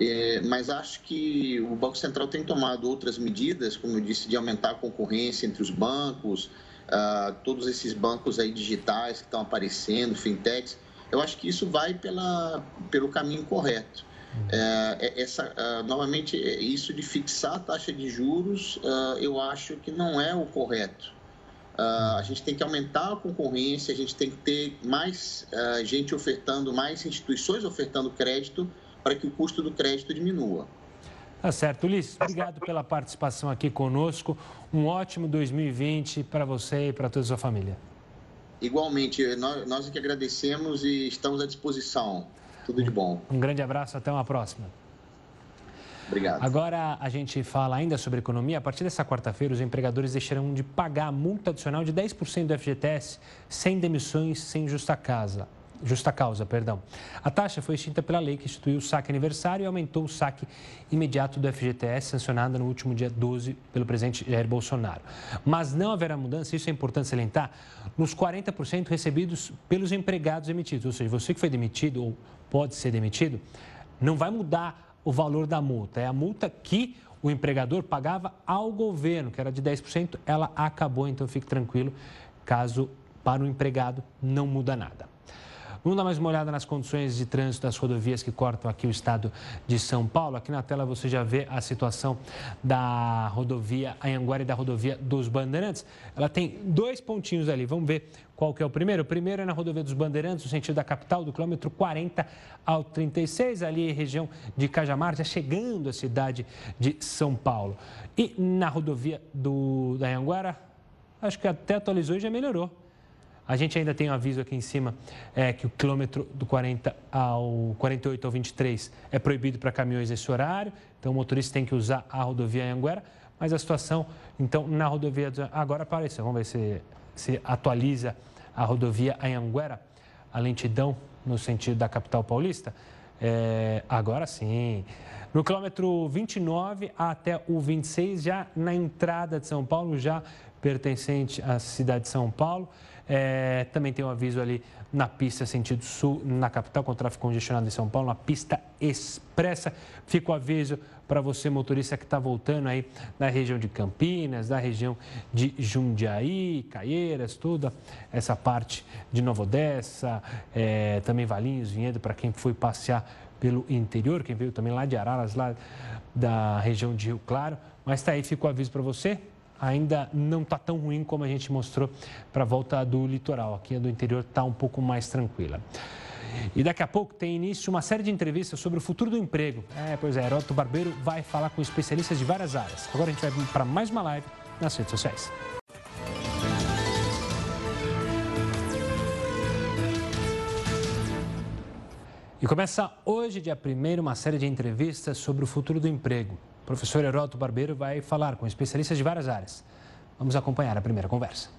É, mas acho que o Banco Central tem tomado outras medidas, como eu disse, de aumentar a concorrência entre os bancos, uh, todos esses bancos aí digitais que estão aparecendo, fintechs. Eu acho que isso vai pela, pelo caminho correto. É, é essa, uh, novamente, isso de fixar a taxa de juros, uh, eu acho que não é o correto. Uh, a gente tem que aumentar a concorrência, a gente tem que ter mais uh, gente ofertando, mais instituições ofertando crédito para que o custo do crédito diminua. Tá certo. Ulisses, obrigado pela participação aqui conosco. Um ótimo 2020 para você e para toda a sua família. Igualmente, nós, nós é que agradecemos e estamos à disposição. Tudo de bom. Um grande abraço, até uma próxima. Obrigado. Agora a gente fala ainda sobre economia. A partir dessa quarta-feira, os empregadores deixarão de pagar multa adicional de 10% do FGTS sem demissões, sem justa causa. Justa causa, perdão. A taxa foi extinta pela lei que instituiu o saque aniversário e aumentou o saque imediato do FGTS, sancionada no último dia 12 pelo presidente Jair Bolsonaro. Mas não haverá mudança, isso é importante salientar, nos 40% recebidos pelos empregados demitidos. Ou seja, você que foi demitido ou pode ser demitido, não vai mudar o valor da multa. É a multa que o empregador pagava ao governo, que era de 10%, ela acabou, então fique tranquilo, caso para o empregado não muda nada. Vamos dar mais uma olhada nas condições de trânsito das rodovias que cortam aqui o estado de São Paulo. Aqui na tela você já vê a situação da rodovia Anhanguera e da rodovia dos Bandeirantes. Ela tem dois pontinhos ali. Vamos ver qual que é o primeiro. O primeiro é na rodovia dos Bandeirantes, no sentido da capital, do quilômetro 40 ao 36, ali região de Cajamar, já chegando à cidade de São Paulo. E na rodovia do, da Anhanguera, acho que até atualizou e já melhorou. A gente ainda tem um aviso aqui em cima é, que o quilômetro do 40 ao 48 ao 23 é proibido para caminhões nesse horário, então o motorista tem que usar a rodovia Anhanguera, mas a situação, então, na rodovia agora apareceu. Vamos ver se, se atualiza a rodovia Anhanguera, a lentidão no sentido da capital paulista. É, agora sim. No quilômetro 29 até o 26, já na entrada de São Paulo, já pertencente à cidade de São Paulo. É, também tem um aviso ali na pista sentido sul, na capital, com tráfego congestionado em São Paulo, na pista expressa. Fica o aviso para você, motorista que está voltando aí da região de Campinas, da região de Jundiaí, Caieiras, toda essa parte de Nova Odessa, é, também Valinhos, Vinhedo, para quem foi passear pelo interior, quem veio também lá de Araras, lá da região de Rio Claro. Mas está aí, fica o aviso para você ainda não está tão ruim como a gente mostrou para a volta do litoral. Aqui do interior está um pouco mais tranquila. E daqui a pouco tem início uma série de entrevistas sobre o futuro do emprego. É, pois é, Heródoto Barbeiro vai falar com especialistas de várias áreas. Agora a gente vai para mais uma live nas redes sociais. E começa hoje, dia 1 uma série de entrevistas sobre o futuro do emprego. O professor Heródoto Barbeiro vai falar com especialistas de várias áreas. Vamos acompanhar a primeira conversa.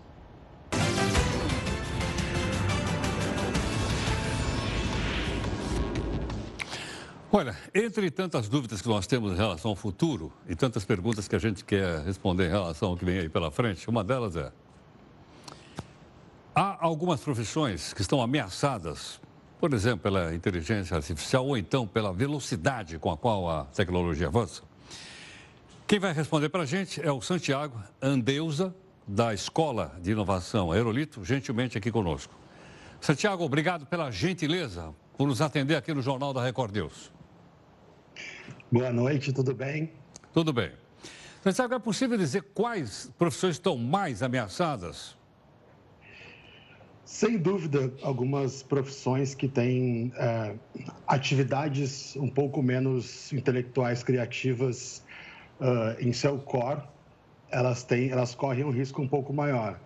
Olha, entre tantas dúvidas que nós temos em relação ao futuro e tantas perguntas que a gente quer responder em relação ao que vem aí pela frente, uma delas é: há algumas profissões que estão ameaçadas, por exemplo, pela inteligência artificial ou então pela velocidade com a qual a tecnologia avança? Quem vai responder para a gente é o Santiago Andeusa, da Escola de Inovação Aerolito, gentilmente aqui conosco. Santiago, obrigado pela gentileza por nos atender aqui no Jornal da Record News. Boa noite, tudo bem? Tudo bem. Santiago, é possível dizer quais profissões estão mais ameaçadas? Sem dúvida, algumas profissões que têm é, atividades um pouco menos intelectuais, criativas uh, em seu core, elas, têm, elas correm um risco um pouco maior.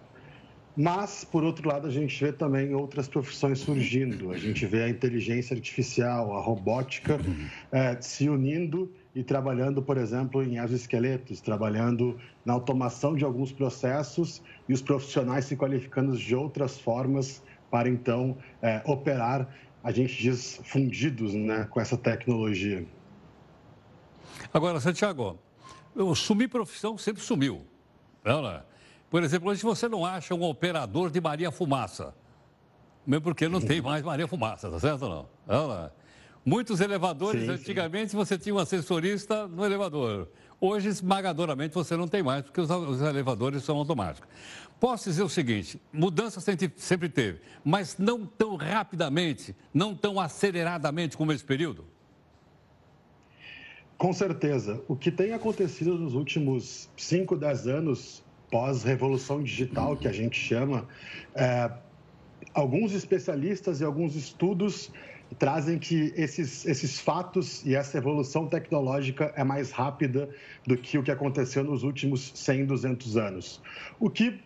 Mas, por outro lado, a gente vê também outras profissões surgindo. A gente vê a inteligência artificial, a robótica se unindo e trabalhando, por exemplo, em exoesqueletos, trabalhando na automação de alguns processos e os profissionais se qualificando de outras formas para, então, operar, a gente diz, fundidos né, com essa tecnologia. Agora, Santiago, eu sumi profissão sempre sumiu. Não, é? Por exemplo, hoje você não acha um operador de Maria Fumaça. Mesmo porque não tem mais Maria Fumaça, tá certo ou não? não é? Muitos elevadores, sim, antigamente sim. você tinha um assessorista no elevador. Hoje, esmagadoramente, você não tem mais, porque os, os elevadores são automáticos. Posso dizer o seguinte: mudança sempre teve, mas não tão rapidamente, não tão aceleradamente como esse período? Com certeza. O que tem acontecido nos últimos 5, 10 anos, pós-revolução digital, que a gente chama, é, alguns especialistas e alguns estudos trazem que esses, esses fatos e essa evolução tecnológica é mais rápida do que o que aconteceu nos últimos 100, 200 anos. O que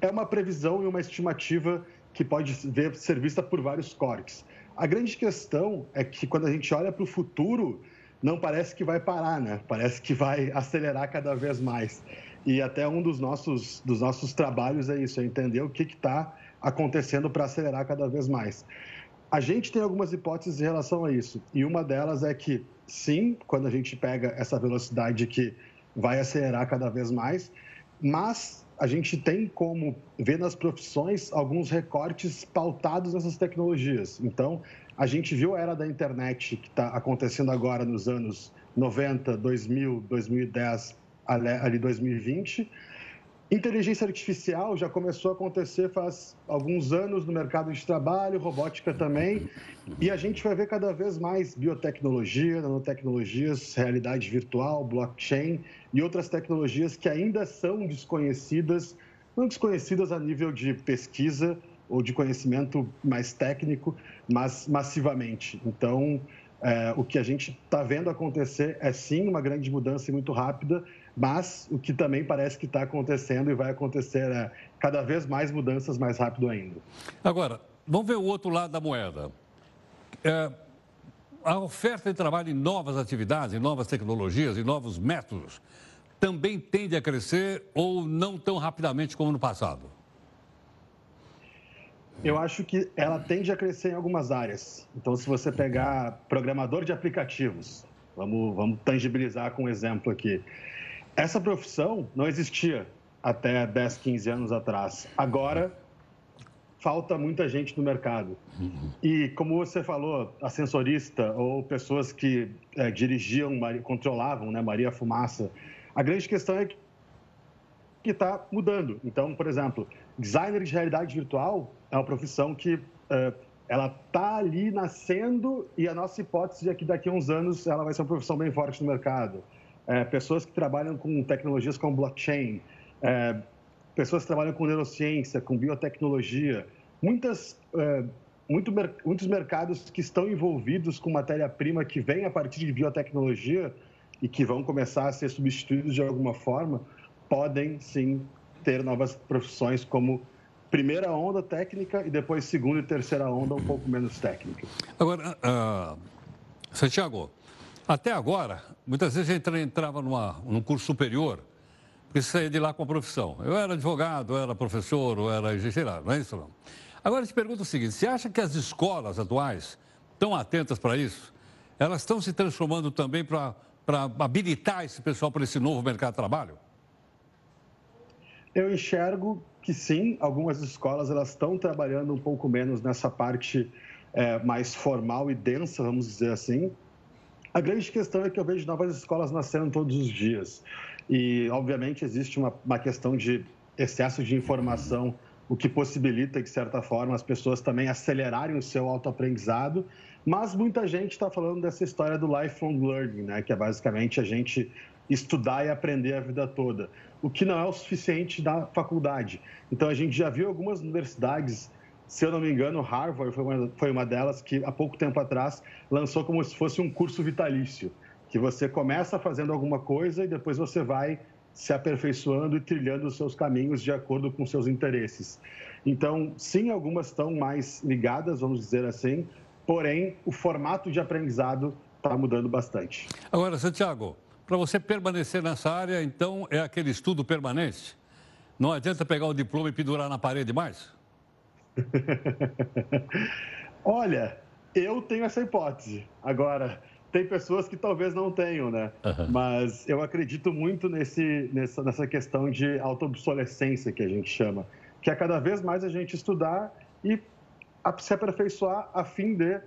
é uma previsão e uma estimativa que pode ser vista por vários cortes. A grande questão é que quando a gente olha para o futuro, não parece que vai parar, né? Parece que vai acelerar cada vez mais. E até um dos nossos, dos nossos trabalhos é isso, é entender o que está acontecendo para acelerar cada vez mais. A gente tem algumas hipóteses em relação a isso. E uma delas é que, sim, quando a gente pega essa velocidade que vai acelerar cada vez mais, mas a gente tem como ver nas profissões alguns recortes pautados nessas tecnologias. Então, a gente viu a era da internet que está acontecendo agora nos anos 90, 2000, 2010, ali 2020. Inteligência artificial já começou a acontecer faz alguns anos no mercado de trabalho, robótica também, e a gente vai ver cada vez mais biotecnologia, nanotecnologias, realidade virtual, blockchain e outras tecnologias que ainda são desconhecidas, não desconhecidas a nível de pesquisa, ou de conhecimento mais técnico, mas massivamente. Então, é, o que a gente está vendo acontecer é sim uma grande mudança e muito rápida, mas o que também parece que está acontecendo e vai acontecer é cada vez mais mudanças mais rápido ainda. Agora, vamos ver o outro lado da moeda. É, a oferta de trabalho em novas atividades, em novas tecnologias, em novos métodos, também tende a crescer ou não tão rapidamente como no passado? Eu acho que ela tende a crescer em algumas áreas. Então, se você pegar programador de aplicativos, vamos, vamos tangibilizar com um exemplo aqui. Essa profissão não existia até 10, 15 anos atrás. Agora, falta muita gente no mercado. E, como você falou, ascensorista ou pessoas que é, dirigiam, controlavam né, Maria Fumaça, a grande questão é que está mudando. Então, por exemplo, designer de realidade virtual é uma profissão que uh, ela está ali nascendo e a nossa hipótese é que daqui a uns anos ela vai ser uma profissão bem forte no mercado. É, pessoas que trabalham com tecnologias como blockchain, é, pessoas que trabalham com neurociência, com biotecnologia, muitas, é, muito, muitos mercados que estão envolvidos com matéria-prima que vem a partir de biotecnologia e que vão começar a ser substituídos de alguma forma, podem sim ter novas profissões como primeira onda técnica e depois segunda e terceira onda um pouco menos técnica. Agora, uh, Santiago, até agora, muitas vezes a gente entrava numa, num curso superior e saía de lá com a profissão. Eu era advogado, eu era professor, eu era engenheiro, não é isso não? Agora, eu te pergunto o seguinte, você acha que as escolas atuais estão atentas para isso? Elas estão se transformando também para habilitar esse pessoal para esse novo mercado de trabalho? Eu enxergo que sim, algumas escolas elas estão trabalhando um pouco menos nessa parte é, mais formal e densa, vamos dizer assim. A grande questão é que eu vejo novas escolas nascendo todos os dias. E, obviamente, existe uma, uma questão de excesso de informação, o que possibilita, de certa forma, as pessoas também acelerarem o seu autoaprendizado. Mas muita gente está falando dessa história do lifelong learning, né? que é basicamente a gente estudar e aprender a vida toda o que não é o suficiente da faculdade. Então, a gente já viu algumas universidades, se eu não me engano, Harvard foi uma, foi uma delas que, há pouco tempo atrás, lançou como se fosse um curso vitalício, que você começa fazendo alguma coisa e depois você vai se aperfeiçoando e trilhando os seus caminhos de acordo com seus interesses. Então, sim, algumas estão mais ligadas, vamos dizer assim, porém, o formato de aprendizado está mudando bastante. Agora, Santiago, para você permanecer nessa área, então, é aquele estudo permanente? Não adianta pegar o diploma e pendurar na parede mais? Olha, eu tenho essa hipótese. Agora, tem pessoas que talvez não tenham, né? Uhum. Mas eu acredito muito nesse, nessa, nessa questão de auto-obsolescência que a gente chama, que é cada vez mais a gente estudar e se aperfeiçoar a fim de uh,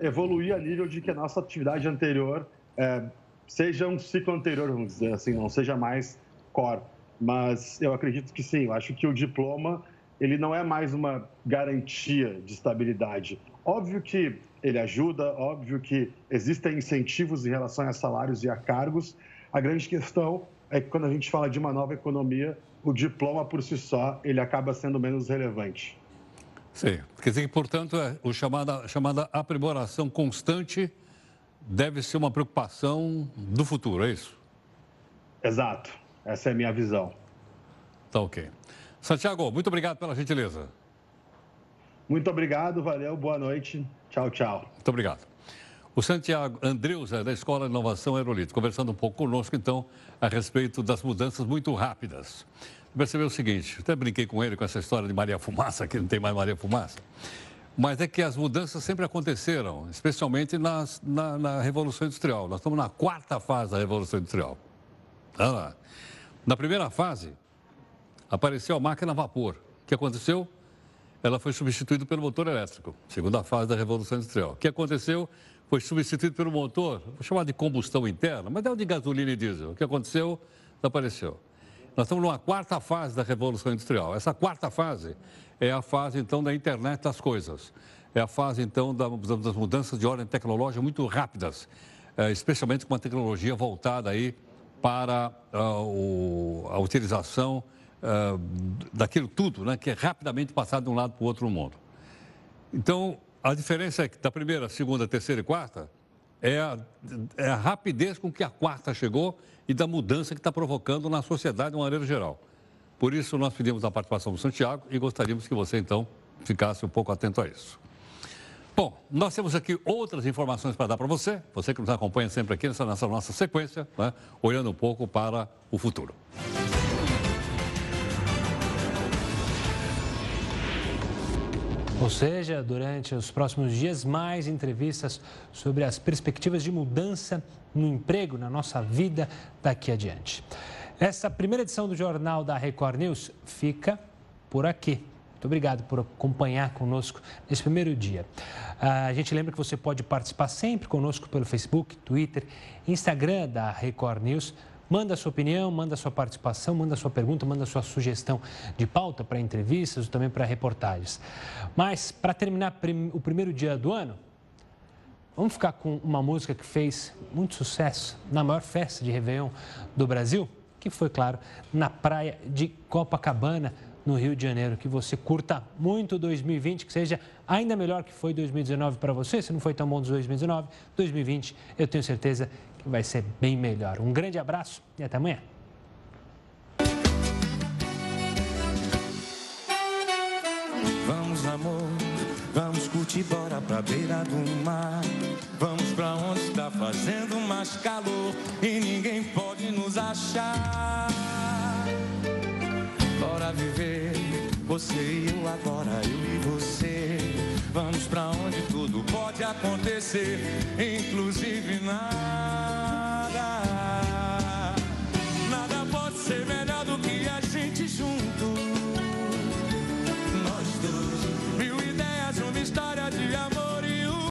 evoluir a nível de que a nossa atividade anterior uh, seja um ciclo anterior, vamos dizer assim, não seja mais core. Mas eu acredito que sim, eu acho que o diploma ele não é mais uma garantia de estabilidade. Óbvio que ele ajuda, óbvio que existem incentivos em relação a salários e a cargos. A grande questão é que quando a gente fala de uma nova economia, o diploma por si só ele acaba sendo menos relevante. Sim, quer dizer que, portanto, é o chamada, chamada aprimoração constante deve ser uma preocupação do futuro, é isso? Exato. Essa é a minha visão. Tá ok. Santiago, muito obrigado pela gentileza. Muito obrigado, valeu, boa noite. Tchau, tchau. Muito obrigado. O Santiago Andreus é da Escola de Inovação Aerolito, conversando um pouco conosco, então, a respeito das mudanças muito rápidas. Percebeu o seguinte, até brinquei com ele com essa história de Maria Fumaça, que não tem mais Maria Fumaça. Mas é que as mudanças sempre aconteceram, especialmente nas, na, na, Revolução Industrial. Nós estamos na quarta fase da Revolução Industrial. Ah, na primeira fase, apareceu a máquina a vapor. O que aconteceu? Ela foi substituída pelo motor elétrico, segunda fase da Revolução Industrial. O que aconteceu? Foi substituído pelo motor, vou chamar de combustão interna, mas é o de gasolina e diesel. O que aconteceu? Desapareceu. Nós estamos numa quarta fase da Revolução Industrial. Essa quarta fase é a fase, então, da internet das coisas. É a fase, então, das mudanças de ordem tecnológica muito rápidas, é, especialmente com uma tecnologia voltada aí para uh, a utilização uh, daquilo tudo, né, que é rapidamente passado de um lado para o outro mundo. Então, a diferença é que da primeira, segunda, terceira e quarta é a, é a rapidez com que a quarta chegou e da mudança que está provocando na sociedade de uma maneira geral. Por isso, nós pedimos a participação do Santiago e gostaríamos que você, então, ficasse um pouco atento a isso. Bom, nós temos aqui outras informações para dar para você, você que nos acompanha sempre aqui nessa, nessa nossa sequência, né, olhando um pouco para o futuro. Ou seja, durante os próximos dias, mais entrevistas sobre as perspectivas de mudança no emprego, na nossa vida daqui adiante. Essa primeira edição do Jornal da Record News fica por aqui. Muito obrigado por acompanhar conosco nesse primeiro dia. A gente lembra que você pode participar sempre conosco pelo Facebook, Twitter, Instagram da Record News. Manda sua opinião, manda sua participação, manda sua pergunta, manda sua sugestão de pauta para entrevistas ou também para reportagens. Mas, para terminar o primeiro dia do ano, vamos ficar com uma música que fez muito sucesso na maior festa de Réveillon do Brasil, que foi, claro, na praia de Copacabana, no Rio de Janeiro. Que você curta muito 2020, que seja ainda melhor que foi 2019 para você. Se não foi tão bom 2019, 2020 eu tenho certeza que vai ser bem melhor. Um grande abraço e até amanhã. Vamos, amor, curtir, bora pra beira do mar. Vamos pra onde está fazendo mais calor e ninguém pode nos achar bora viver. Você e eu agora, eu e você. Vamos pra onde tudo pode acontecer, inclusive nada.